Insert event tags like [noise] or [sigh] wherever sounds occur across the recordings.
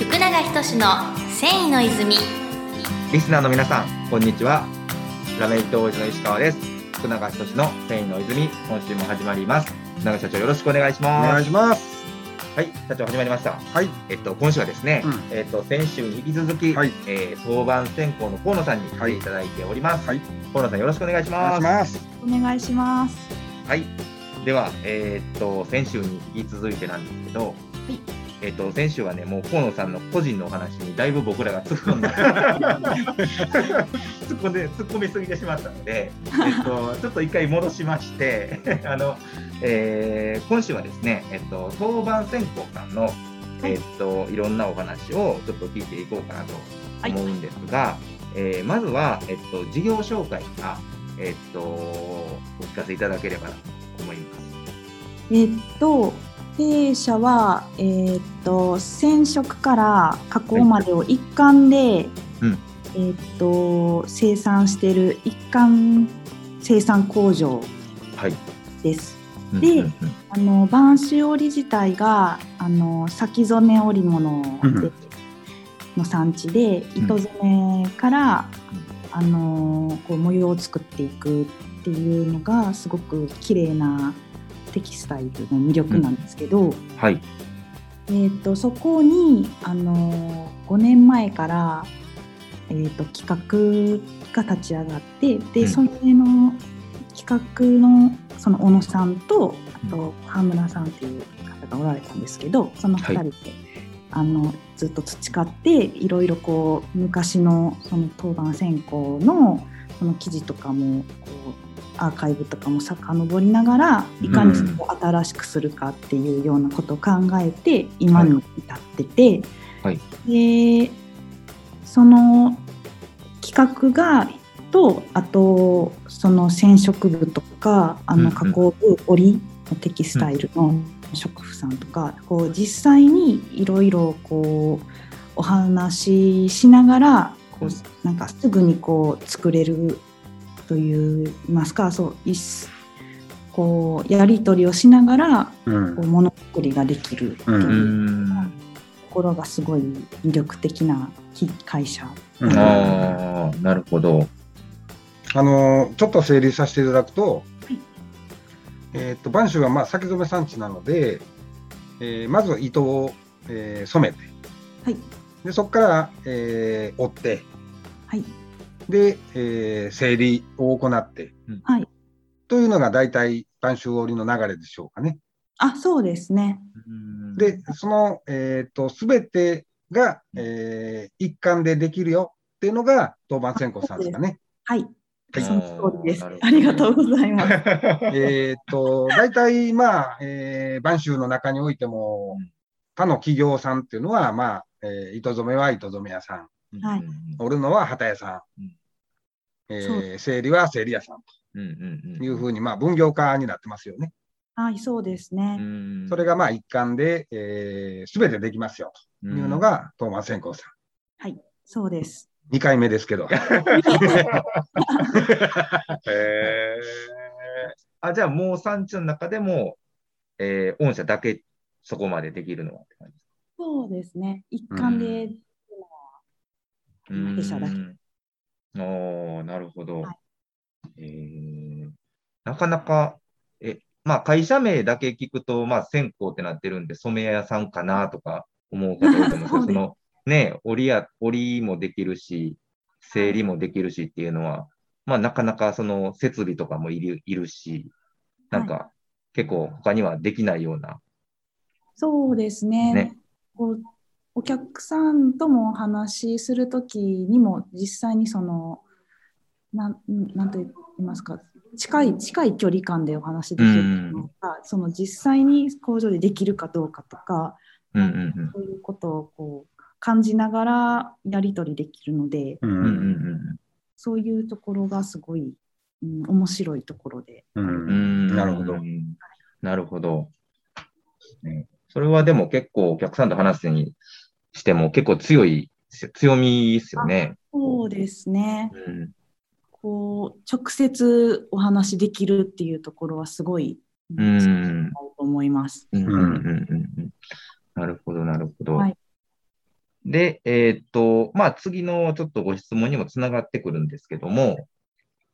福永仁の繊維の泉リスナーの皆さん、こんにちは。ラメイト王子の石川です。福永仁の繊維の泉、今週も始まります。福永社長、よろしくお願いしおます。願いします。はい、社長始まりました。はい。えっと、今週はですね、うんえっと、先週に引き続き、はいえー当番選考の河野さんに来ていただいております。はい。河野さん、よろしくお願いしお願います。します。お願いします。はい。では、えーっと、先週に引き続いてなんですけど、えーっと、先週はね、もう河野さんの個人のお話にだいぶ僕らが突っ込んだ。[laughs] 突っ込んで、突っ込みすぎてしまったので、[laughs] えっと、ちょっと一回戻しまして、[laughs] あの、えー今週はですね、えっと、当番選考さんの、えっと、いろんなお話をちょっと聞いていこうかなと思うんですが、えーまずは、えっと、事業紹介から、えっと、お聞かせいただければなと思います。えっと、弊社は、えっと、染色から加工までを一貫で、うん。えっと、生産している一貫生産工場はい。です。うんでうんうん。あの、播州織自体が、あの、先染め織物でうん。の産地で、糸染めから、あの、こう模様を作っていくっていうのが、すごく綺麗なテキスタイルの魅力なんですけど、はい。えー、とそこに、あの5年前から、えー、と企画が立ち上がってで、うん。それの企画のその小野さんとあと羽村さんっていう方がおられたんですけどその2人で、あのずっと培っていろいろこう昔のその当番選考のその記事とかもこうアーカイブとかも遡りながらいかにそこを新しくするかっていうようなことを考えて今に至ってて、はい。でその企画がとあとその染色部とかあうんうん。の加工部織のテキスタイルの職婦さんとか、こう実際にいろいろこうお話ししながらこうなんかすぐにこう作れるといいますかそういっこうやり取りをしながらうんこう。ものづくりができるっていううとん。ころがすごい魅力的な会社。うんああ、なるほど。あのちょっと整理させていただくと、はいえっと播州はまあ先染め産地なので、えーまず糸を、えー染めて、はいでそこから、えー織って、はいで、えー整理を行って、はい。というのが大体播州織の流れでしょうかね。あそうですね。で、その、えっ、と、すべてが、えー一貫でできるよっていうのが、当番選考さんですかね。はい、はい。その通りです。ありがとうございます。[laughs] えっと、大体、まあ、えー、播州の中においてもうん、他の企業さんっていうのは、まあ、えー糸染めは糸染め屋さん、はい。織るのは旗屋さん、うんえー整理は整理屋さんうんうんというふうに、まあ、分業化になってますよね。はい、そうですね。んそれが、まあ、一貫で、えー、全てできますよというの、が、当番選考さはい、そうです。ん。2回目ですけど。[laughs] へえ。あ、じゃあもう産地の中でも、えー、御社だけそこまでできるのはって感じそうですね。一貫で、か弊社だけうんおーなるほど。はい。えーなかなか、え、まあ会社名だけ聞くと、まあ線香ってなってるんで、染め屋さんかなとか思う方多いと思うんですけど、その、ね、織りや、織りもできるし、整理もできるしっていうのは、まあなかなかその設備とかもいるいるし、なんか結構他にはできないような、そうですね。ね。こうお客さんともお話しするときにも実際にそのなんなんと言いますか近い近い距離感でお話しできるのか、その実際に工場でできるかどうかとか、うんうんうん。そういうことをこう感じながらやり取りできるので、ううんうんうんそういうところがすごい、うん、面白いところで。うんうんなるほど。なるほど。ねそれはでも結構お客さんと話すにしても結構強い、強みですよね。そうですね。うんこう直接お話しできるっていうところはすごい、ううんんと思います。うんうんうんうんなるほど、なるほど。はいで、えーっと、まあ、次のちょっとご質問にもつながってくるんですけども、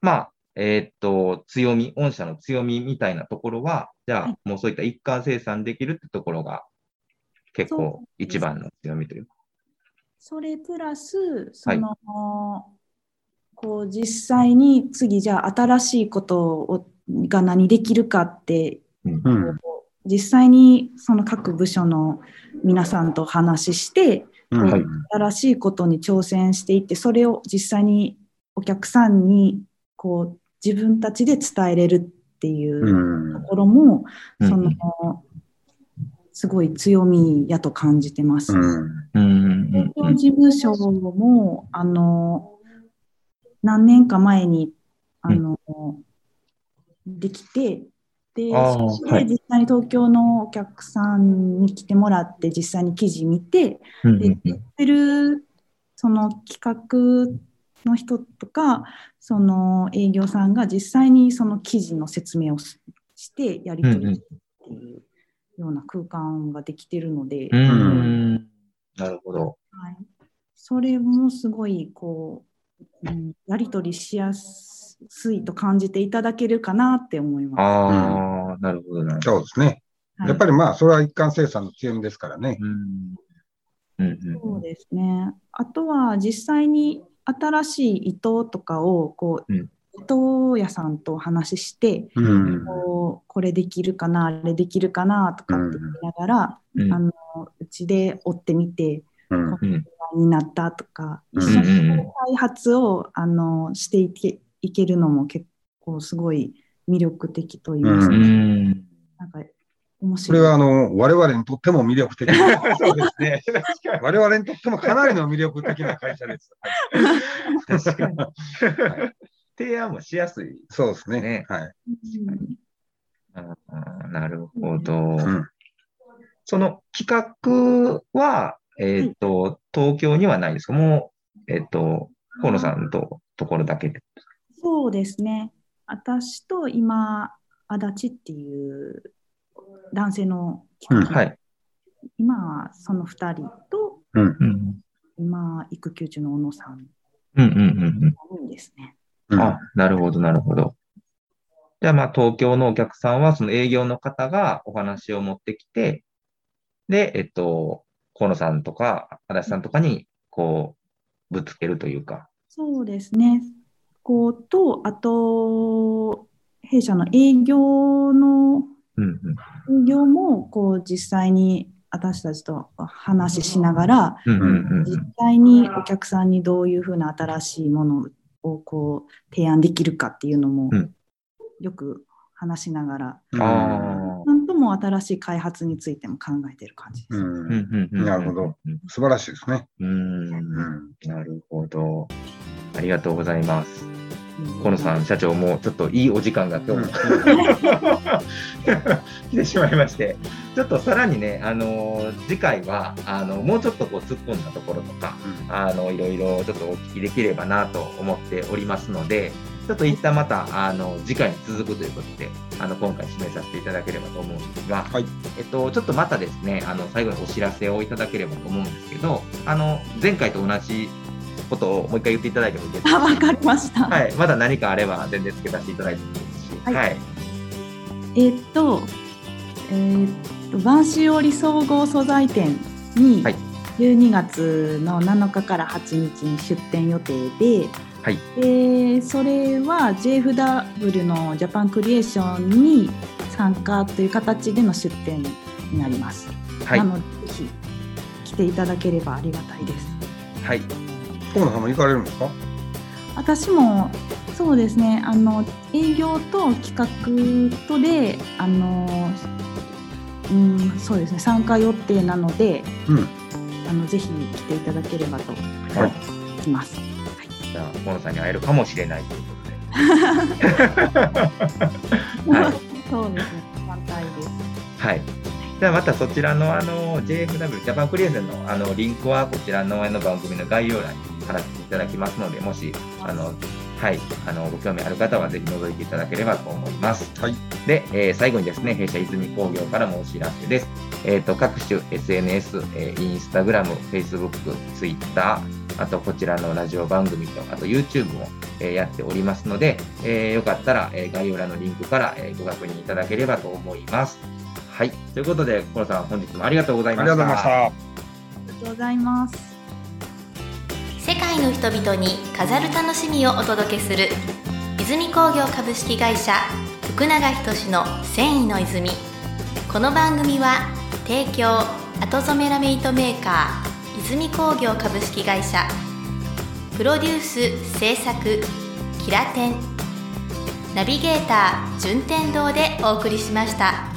まあ、えーっと、強み、御社の強みみたいなところは、じゃあ、はいもうそういった一貫生産できるってところが、結構一番の強みというか。それプラス、その、こう実際に次じゃあ新しいことをが何できるかって、うん。うん。実際にその各部署の皆さんと話しして、うん。はい。新しいことに挑戦していって、それを実際にお客さんにこう自分たちで伝えれるっていううん。ところも、うん。そのすごい強みやと感じてます。うん。うん事務所も、あの、何年か前に、あの、できて、で、実際に東京のお客さんに来てもらって、実際に記事見て、で、うんうん。やってる、その企画の人とか、その営業さんが実際にその記事の説明をしして、やり取りっていうような空間ができてるので、なるほど。はい、それもすごいこう、うん、やり取りしやすいと感じていただけるかなって思います。ああ、なるほどな。そうですね。はいやっぱりまあ、それは一貫生産の強みですからね。うんうんうんそうですね。あとは実際に新しい糸とかをこう、うん糸屋さんとお話しして、うん。こうこれできるかな、あれできるかなとかって言いながら、うんあのうちで追ってみて、うんうんになったとか、うん一緒に開発をあのしていけいけるのも結構すごい魅力的と言いますか、ううんなんか面そ白い。れはあの、我々にとっても魅力的な。そうですね。我々にとってもかなりの魅力的な会社です。確かに。提案もしやすい。そうですね。ねはい。うんあーなるほど。うんその企画は、えっ、と、東京にはないですか？もう、えっ、と、河野さんとところだけで。そうですね。私と今、足立っていう男性の企画、はい。今はその2人と、うん。うん。今、育休中の小野さんうんうんうん3人ですね。うん。あ、なるほど、なるほど。じゃあ、まあ、東京のお客さんは、その営業の方がお話を持ってきて、で、えっと、河野さんとか、足立さんとかに、こう、ぶつけるというか。そうですね。こうと、あと、弊社の営業のうんうん。営業もこう実際に私たちと話ししながら、うんうんうん実際にお客さんにどういうふうな新しいものをこう提案できるかっていうのもうんよく話しながら、うん。ああ。なんとも新しい開発についても考えてる感じです。うんうんうんうんなるほど。うん素晴らしいですね。うん。うん。なるほど。ありがとうございます。うん。河野さん、社長もちょっといいお時間が今日。も [laughs] 来てしまいまして、ちょっとさらにね、あのー次回はあのもうちょっとこう突っ込んだところとか、あのいろいろちょっとお聞きできればなと思っておりますので、ちょっと一旦またあの次回に続くということで、あの今回締めさせていただければと思うんですが、はい。えっと、ちょっとまたですね、あの最後にお知らせをいただければと思うんですけど、あの前回と同じことをもう一回言っていただいてもいいですか？あ、わかりました。はい、まだ何かあれば全然付けさせていただいてもいいですし、はい。はい、えーっと、えーっと、播州織総合素材店にはい。12月の7日から8日に出店予定で、はい。でそれは JFW のジャパンクリエーションに参加という形での出店になります。はい。な、ので、ぜひ来ていただければありがたいです。はい、河野さんも行かれるんですか？私もそうですねあの営業と企画とであのうんそうですね参加予定なのでうん。あのぜひ来ていただければとはい思います。じゃあ、河野さんに会えるかもしれないということで、は [laughs] い [laughs] そうですね反対です。はい。ではまたそちらのあの JFW ジャパンクリエイションのあのリンクはこちらのあの番組の概要欄に貼らせていただきますので、もしあのはいあのご興味ある方はぜひ覗いていただければと思います。はい。で、えー最後にですね、弊社泉工業からもお知らせです。えー、と各種 SNS、えー、インスタグラム、フェイスブック、ツイッター、あとこちらのラジオ番組と、あと YouTube も、えー、やっておりますので、えー、よかったら、えー、概要欄のリンクから、えー、ご確認いただければと思います。はい。ということで、コロさん、本日もありがとうございました。ありがとうございました。ありがとうございます。世界の人々に飾る楽しみをお届けする泉工業株式会社福永仁の繊維の泉この番組は提供後染めラメイトメーカー泉工業株式会社プロデュース制作キラテンナビゲーター順天堂でお送りしました。